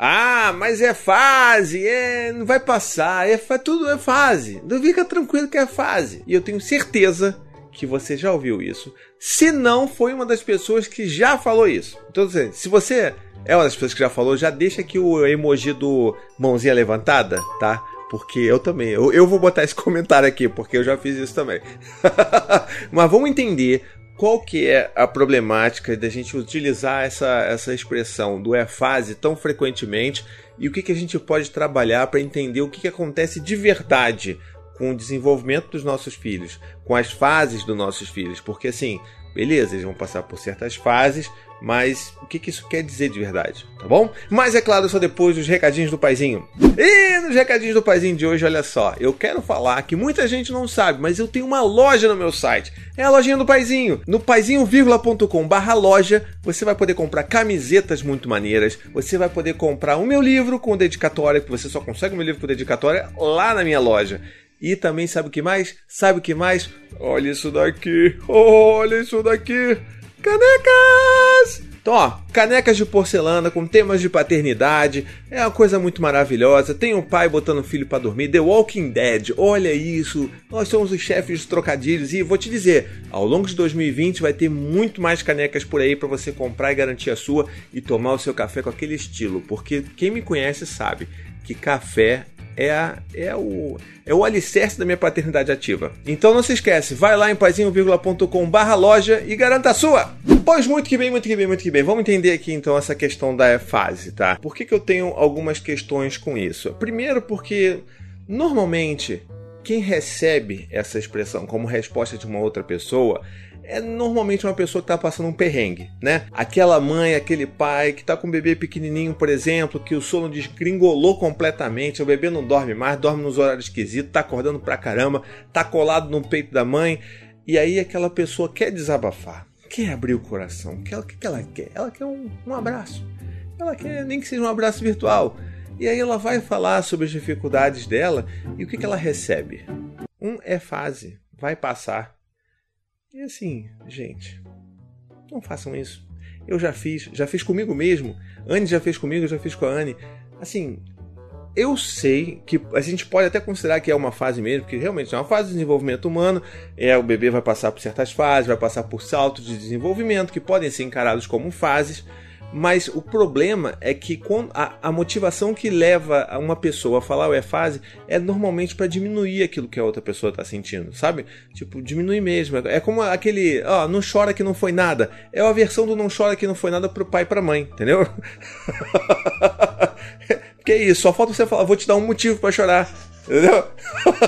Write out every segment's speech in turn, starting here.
Ah, mas é fase, é, não vai passar, é tudo é fase. Não fica tranquilo que é fase. E eu tenho certeza que você já ouviu isso. Se não, foi uma das pessoas que já falou isso. Então, assim, se você é uma das pessoas que já falou, já deixa aqui o emoji do mãozinha levantada, tá? Porque eu também, eu, eu vou botar esse comentário aqui, porque eu já fiz isso também. Mas vamos entender qual que é a problemática da gente utilizar essa, essa expressão do é fase tão frequentemente? E o que, que a gente pode trabalhar para entender o que, que acontece de verdade com o desenvolvimento dos nossos filhos, com as fases dos nossos filhos, porque assim, beleza, eles vão passar por certas fases, mas o que, que isso quer dizer de verdade, tá bom? Mas é claro, só depois dos recadinhos do paizinho. E nos recadinhos do paizinho de hoje, olha só, eu quero falar que muita gente não sabe, mas eu tenho uma loja no meu site. É a lojinha do paizinho. No paizinho.com barra loja, você vai poder comprar camisetas muito maneiras, você vai poder comprar o meu livro com dedicatória, que você só consegue o meu livro com dedicatória lá na minha loja. E também sabe o que mais? Sabe o que mais? Olha isso daqui! Olha isso daqui! Canecas! Então, ó, canecas de porcelana com temas de paternidade, é uma coisa muito maravilhosa. Tem um pai botando o filho para dormir, The Walking Dead, olha isso. Nós somos os chefes dos trocadilhos e vou te dizer, ao longo de 2020 vai ter muito mais canecas por aí para você comprar e garantir a sua e tomar o seu café com aquele estilo, porque quem me conhece sabe que café é, a, é, o, é o alicerce da minha paternidade ativa. Então não se esquece, vai lá em paizinho.com barra loja e garanta a sua! Pois muito que bem, muito que bem, muito que bem. Vamos entender aqui então essa questão da fase, tá? Por que, que eu tenho algumas questões com isso? Primeiro porque normalmente quem recebe essa expressão como resposta de uma outra pessoa é normalmente uma pessoa que está passando um perrengue, né? Aquela mãe, aquele pai que está com um bebê pequenininho, por exemplo, que o sono desgringolou completamente, o bebê não dorme mais, dorme nos horários esquisitos, tá acordando pra caramba, tá colado no peito da mãe, e aí aquela pessoa quer desabafar, quer abrir o coração, o que que ela quer? Ela quer um, um abraço, ela quer nem que seja um abraço virtual. E aí ela vai falar sobre as dificuldades dela e o que, que ela recebe? Um é fase, vai passar e assim, gente, não façam isso. Eu já fiz, já fiz comigo mesmo. Anne já fez comigo, já fiz com a Anne. Assim, eu sei que a gente pode até considerar que é uma fase mesmo, que realmente é uma fase de desenvolvimento humano. É, o bebê vai passar por certas fases, vai passar por saltos de desenvolvimento que podem ser encarados como fases. Mas o problema é que a, motivação que leva uma pessoa a falar o é fase é normalmente para diminuir aquilo que a outra pessoa está sentindo, sabe? Tipo, diminuir mesmo. É como aquele, ó, não chora que não foi nada. É a versão do não chora que não foi nada pro pai e pra mãe, entendeu? que isso, só falta você falar, vou te dar um motivo para chorar. Entendeu?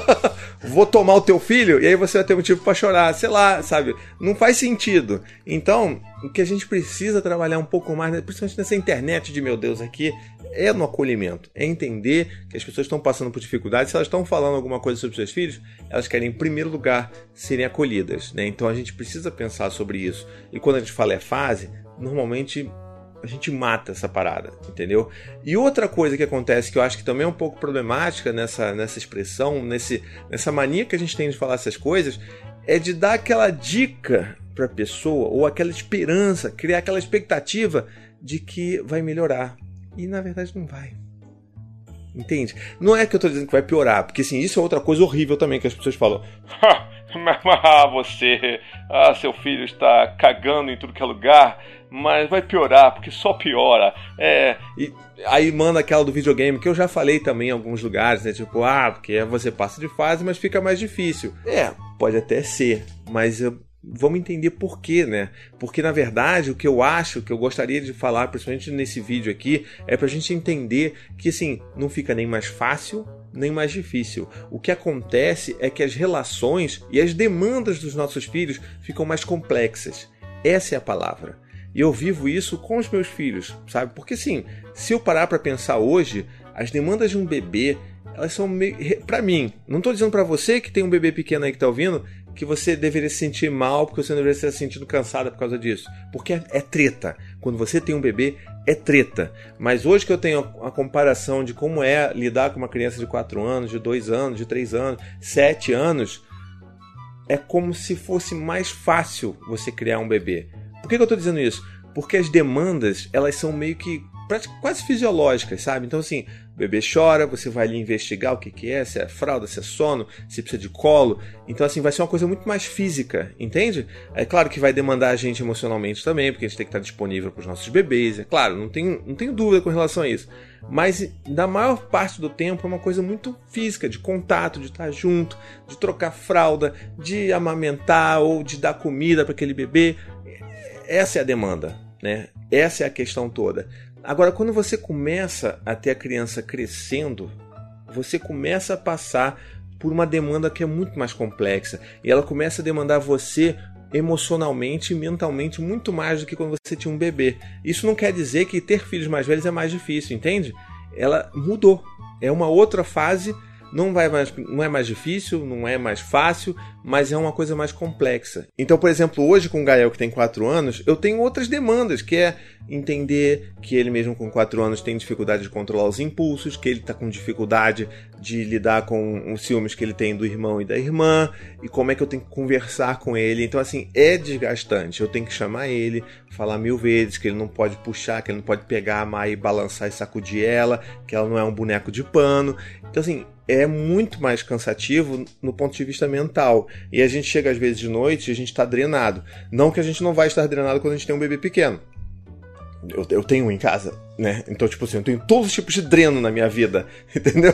Vou tomar o teu filho e aí você vai ter motivo para chorar, sei lá, sabe? Não faz sentido. Então, o que a gente precisa trabalhar um pouco mais, né, principalmente nessa internet de meu Deus aqui, é no acolhimento. É entender que as pessoas estão passando por dificuldades. Se elas estão falando alguma coisa sobre seus filhos, elas querem, em primeiro lugar, serem acolhidas. Né? Então a gente precisa pensar sobre isso. E quando a gente fala é fase, normalmente a gente mata essa parada, entendeu? E outra coisa que acontece que eu acho que também é um pouco problemática nessa, nessa expressão, nesse, nessa mania que a gente tem de falar essas coisas, é de dar aquela dica para a pessoa ou aquela esperança, criar aquela expectativa de que vai melhorar. E na verdade não vai. Entende? Não é que eu estou dizendo que vai piorar, porque assim, isso é outra coisa horrível também que as pessoas falam. ah, você, ah, seu filho está cagando em tudo que é lugar, mas vai piorar, porque só piora. É, e aí manda aquela do videogame, que eu já falei também em alguns lugares, né? Tipo, ah, porque você passa de fase, mas fica mais difícil. É, pode até ser, mas eu, vamos entender por quê, né? Porque na verdade o que eu acho, que eu gostaria de falar, principalmente nesse vídeo aqui, é pra gente entender que assim, não fica nem mais fácil, nem mais difícil. O que acontece é que as relações e as demandas dos nossos filhos ficam mais complexas. Essa é a palavra. E eu vivo isso com os meus filhos, sabe? Porque assim, se eu parar para pensar hoje, as demandas de um bebê, elas são meio. para mim, não estou dizendo para você que tem um bebê pequeno aí que tá ouvindo, que você deveria se sentir mal porque você deveria estar se sentindo cansada por causa disso. Porque é, é treta. Quando você tem um bebê, é treta. Mas hoje que eu tenho a comparação de como é lidar com uma criança de 4 anos, de 2 anos, de 3 anos, 7 anos, é como se fosse mais fácil você criar um bebê. Por que, que eu estou dizendo isso? Porque as demandas, elas são meio que quase fisiológicas, sabe? Então, assim, bebê chora, você vai ali investigar o que, que é, se é fralda, se é sono, se precisa de colo. Então, assim, vai ser uma coisa muito mais física, entende? É claro que vai demandar a gente emocionalmente também, porque a gente tem que estar disponível para os nossos bebês, é claro, não tenho, não tenho dúvida com relação a isso. Mas, na maior parte do tempo, é uma coisa muito física, de contato, de estar junto, de trocar fralda, de amamentar ou de dar comida para aquele bebê. Essa é a demanda, né? Essa é a questão toda. Agora, quando você começa a ter a criança crescendo, você começa a passar por uma demanda que é muito mais complexa. E ela começa a demandar você emocionalmente e mentalmente muito mais do que quando você tinha um bebê. Isso não quer dizer que ter filhos mais velhos é mais difícil, entende? Ela mudou. É uma outra fase não, vai mais, não é mais difícil, não é mais fácil, mas é uma coisa mais complexa. Então, por exemplo, hoje com o Gael, que tem 4 anos, eu tenho outras demandas, que é entender que ele mesmo com 4 anos tem dificuldade de controlar os impulsos, que ele está com dificuldade de lidar com os ciúmes que ele tem do irmão e da irmã, e como é que eu tenho que conversar com ele. Então, assim, é desgastante. Eu tenho que chamar ele, falar mil vezes que ele não pode puxar, que ele não pode pegar a Mai e balançar e sacudir ela, que ela não é um boneco de pano. Então, assim, é muito mais cansativo no ponto de vista mental. E a gente chega às vezes de noite e a gente está drenado. Não que a gente não vai estar drenado quando a gente tem um bebê pequeno. Eu, eu tenho em casa, né? Então, tipo assim, eu tenho todos os tipos de dreno na minha vida, entendeu?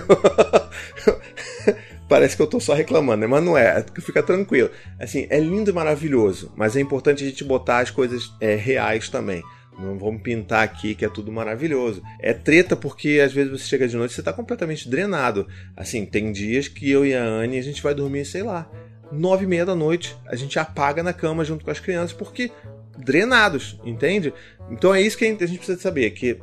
Parece que eu tô só reclamando, né? Mas não é, fica tranquilo. Assim, é lindo e maravilhoso, mas é importante a gente botar as coisas é, reais também. Não vamos pintar aqui que é tudo maravilhoso. É treta porque às vezes você chega de noite e você está completamente drenado. Assim, tem dias que eu e a Anne a gente vai dormir, sei lá, nove e meia da noite. A gente apaga na cama junto com as crianças porque drenados, entende? Então é isso que a gente precisa saber, que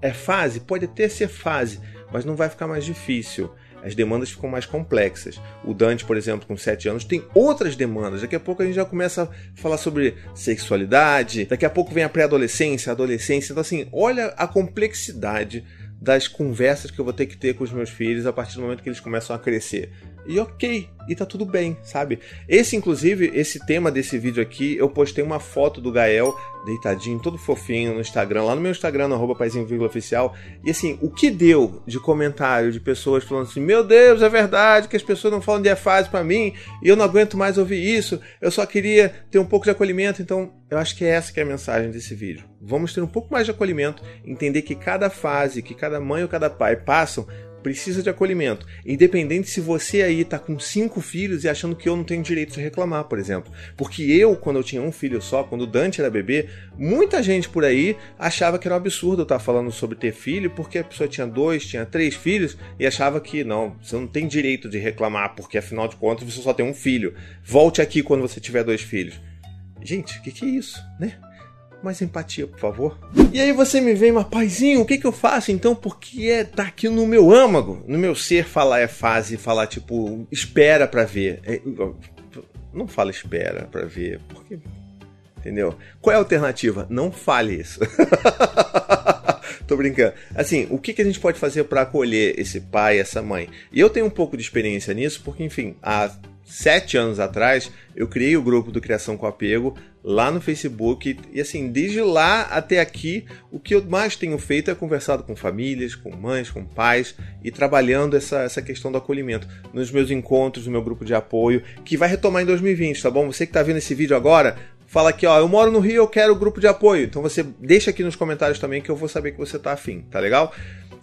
é fase, pode até ser fase, mas não vai ficar mais difícil as demandas ficam mais complexas. O Dante, por exemplo, com 7 anos, tem outras demandas. Daqui a pouco a gente já começa a falar sobre sexualidade, daqui a pouco vem a pré-adolescência, a adolescência. Então, assim, olha a complexidade das conversas que eu vou ter que ter com os meus filhos a partir do momento que eles começam a crescer. E ok, e tá tudo bem, sabe? Esse, inclusive, esse tema desse vídeo aqui, eu postei uma foto do Gael deitadinho, todo fofinho no Instagram, lá no meu Instagram, no arroba oficial. E assim, o que deu de comentário de pessoas falando assim: Meu Deus, é verdade que as pessoas não falam de fase para mim e eu não aguento mais ouvir isso, eu só queria ter um pouco de acolhimento. Então, eu acho que é essa que é a mensagem desse vídeo. Vamos ter um pouco mais de acolhimento, entender que cada fase, que cada mãe ou cada pai passam, precisa de acolhimento. Independente se você aí tá com cinco filhos e achando que eu não tenho direito de reclamar, por exemplo. Porque eu, quando eu tinha um filho só, quando o Dante era bebê, muita gente por aí achava que era um absurdo eu estar falando sobre ter filho, porque a pessoa tinha dois, tinha três filhos e achava que não, você não tem direito de reclamar, porque afinal de contas você só tem um filho. Volte aqui quando você tiver dois filhos. Gente, o que, que é isso, né? Mais empatia, por favor. E aí você me vem, mas paizinho, o que, que eu faço então? Porque é, tá aqui no meu âmago, no meu ser falar é fase, falar tipo, espera pra ver. É, não fala espera pra ver, porque. Entendeu? Qual é a alternativa? Não fale isso. Tô brincando. Assim, o que, que a gente pode fazer para acolher esse pai, essa mãe? E eu tenho um pouco de experiência nisso, porque, enfim, há sete anos atrás, eu criei o grupo do Criação com Apego lá no Facebook. E assim, desde lá até aqui, o que eu mais tenho feito é conversado com famílias, com mães, com pais e trabalhando essa, essa questão do acolhimento nos meus encontros, no meu grupo de apoio, que vai retomar em 2020, tá bom? Você que está vendo esse vídeo agora, fala aqui, ó, eu moro no Rio, eu quero grupo de apoio. Então você deixa aqui nos comentários também que eu vou saber que você tá afim, tá legal?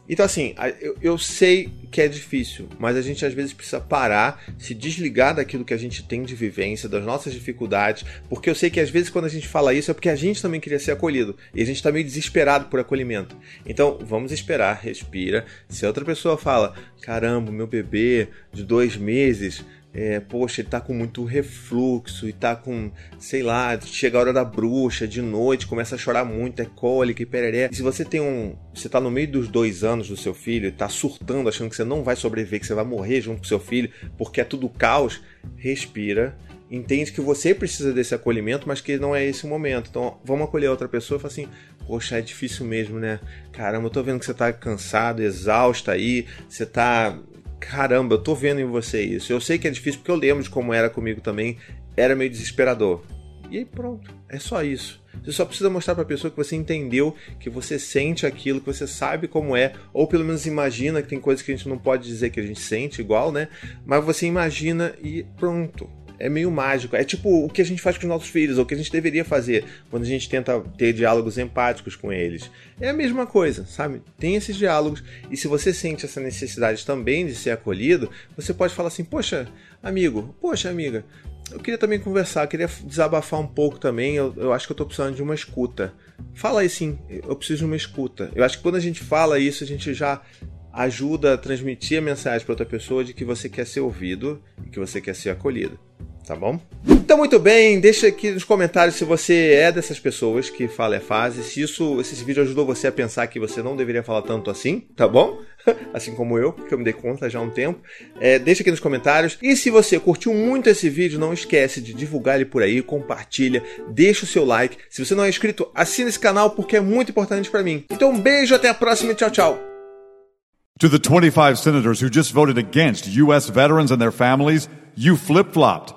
Então, assim, eu, eu, sei que é difícil, mas a gente às vezes precisa parar, se desligar daquilo que a gente tem de vivência, das nossas dificuldades, porque eu sei que às vezes quando a gente fala isso é porque a gente também queria ser acolhido e a gente está meio desesperado por acolhimento. Então, vamos esperar, respira. Se outra pessoa fala, caramba, meu bebê de dois meses é, poxa, ele tá com muito refluxo e tá com, sei lá, chega a hora da bruxa, de noite, começa a chorar muito, é cólica e pereré. E se você tem um. Você tá no meio dos dois anos do seu filho tá surtando, achando que você não vai sobreviver, que você vai morrer junto com seu filho, porque é tudo caos, respira. Entende que você precisa desse acolhimento, mas que não é esse o momento. Então, vamos acolher outra pessoa e falar assim: Poxa, é difícil mesmo, né? Caramba, eu tô vendo que você tá cansado, exausta aí, você tá caramba, eu tô vendo em você isso. Eu sei que é difícil porque eu lembro de como era comigo também. Era meio desesperador. E aí pronto, é só isso. Você só precisa mostrar para a pessoa que você entendeu, que você sente aquilo, que você sabe como é, ou pelo menos imagina que tem coisas que a gente não pode dizer que a gente sente igual, né? Mas você imagina e pronto é meio mágico. É tipo o que a gente faz com os nossos filhos, ou o que a gente deveria fazer quando a gente tenta ter diálogos empáticos com eles. É a mesma coisa, sabe? Tem esses diálogos, e se você sente essa necessidade também de ser acolhido, você pode falar assim: Poxa, amigo, poxa, amiga, eu queria também conversar, queria desabafar um pouco também. Eu, eu acho que eu tô precisando de uma escuta. Fala aí sim, eu preciso de uma escuta. Eu acho que quando a gente fala isso, a gente já ajuda a transmitir a mensagem para outra pessoa de que você quer ser ouvido e que você quer ser acolhido tá bom? Então, muito bem, deixa aqui nos comentários se você é dessas pessoas que fala é fase, se isso, se esse vídeo ajudou você a pensar que você não deveria falar tanto assim, tá bom? assim como eu, que eu me dei conta já há um tempo. É, deixa aqui nos comentários. E se você curtiu muito esse vídeo, não esquece de divulgar ele por aí, compartilha, deixa o seu like. Se você não é inscrito, assina esse canal porque é muito importante para mim. Então, um beijo, até a próxima e tchau, tchau. To the 25 senators who just voted against U.S. veterans and their families, you flip-flopped.